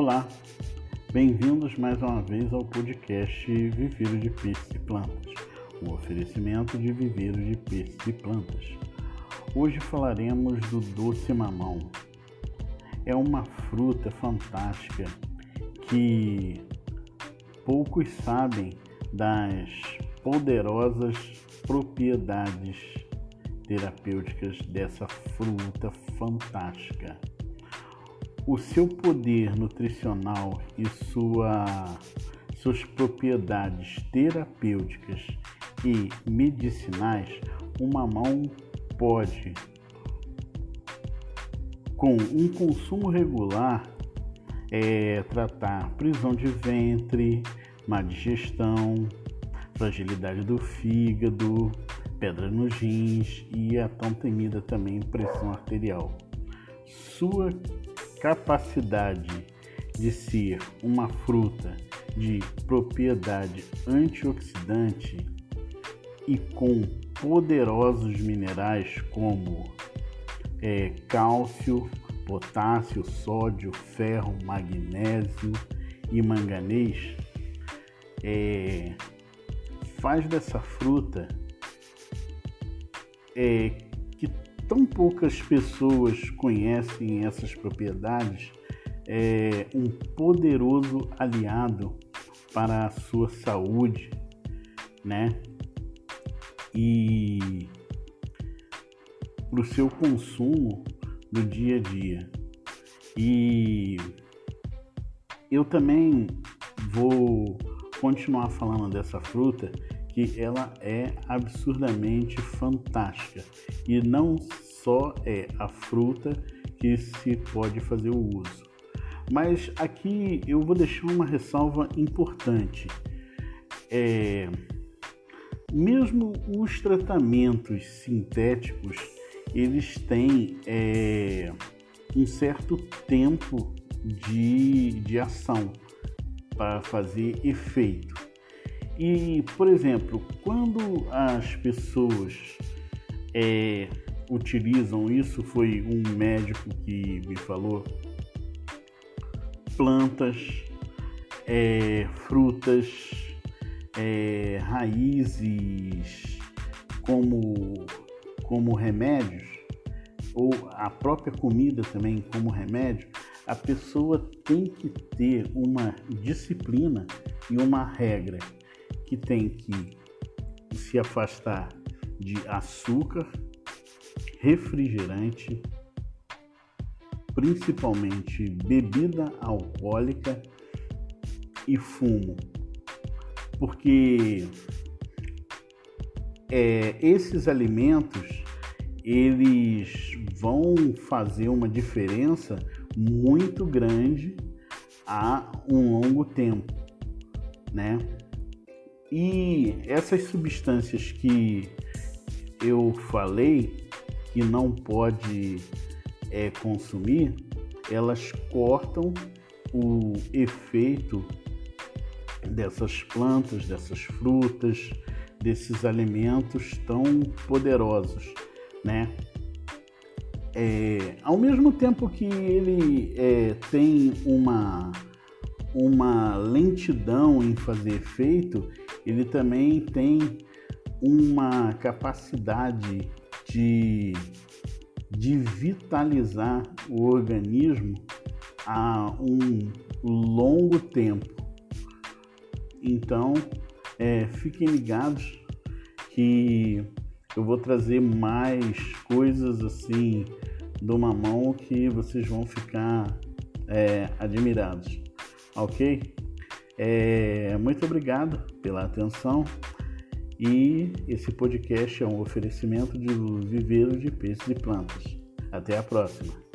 Olá, bem-vindos mais uma vez ao podcast Viveiro de Peixes e Plantas, o oferecimento de viveiro de peixes e plantas. Hoje falaremos do doce mamão. É uma fruta fantástica que poucos sabem das poderosas propriedades terapêuticas dessa fruta fantástica. O seu poder nutricional e sua, suas propriedades terapêuticas e medicinais, o mamão pode, com um consumo regular, é, tratar prisão de ventre, má digestão, fragilidade do fígado, pedra nos rins e a tão temida também pressão arterial. Sua capacidade de ser uma fruta de propriedade antioxidante e com poderosos minerais como é, cálcio, potássio, sódio, ferro, magnésio e manganês, é, faz dessa fruta é, tão poucas pessoas conhecem essas propriedades, é um poderoso aliado para a sua saúde, né? E para o seu consumo do dia a dia. E eu também vou continuar falando dessa fruta que ela é absurdamente fantástica e não só é a fruta que se pode fazer o uso. Mas aqui eu vou deixar uma ressalva importante. É, mesmo os tratamentos sintéticos, eles têm é, um certo tempo de, de ação para fazer efeito. E, por exemplo, quando as pessoas é, utilizam isso, foi um médico que me falou, plantas, é, frutas, é, raízes como, como remédios, ou a própria comida também como remédio, a pessoa tem que ter uma disciplina e uma regra que tem que se afastar de açúcar, refrigerante, principalmente bebida alcoólica e fumo, porque é, esses alimentos eles vão fazer uma diferença muito grande a um longo tempo, né? E essas substâncias que eu falei que não pode é, consumir, elas cortam o efeito dessas plantas, dessas frutas, desses alimentos tão poderosos, né? É, ao mesmo tempo que ele é, tem uma, uma lentidão em fazer efeito, ele também tem uma capacidade de, de vitalizar o organismo a um longo tempo. Então, é, fiquem ligados que eu vou trazer mais coisas assim do mamão que vocês vão ficar é, admirados, ok? É, muito obrigado pela atenção e esse podcast é um oferecimento de viveiro de peixes e plantas. Até a próxima!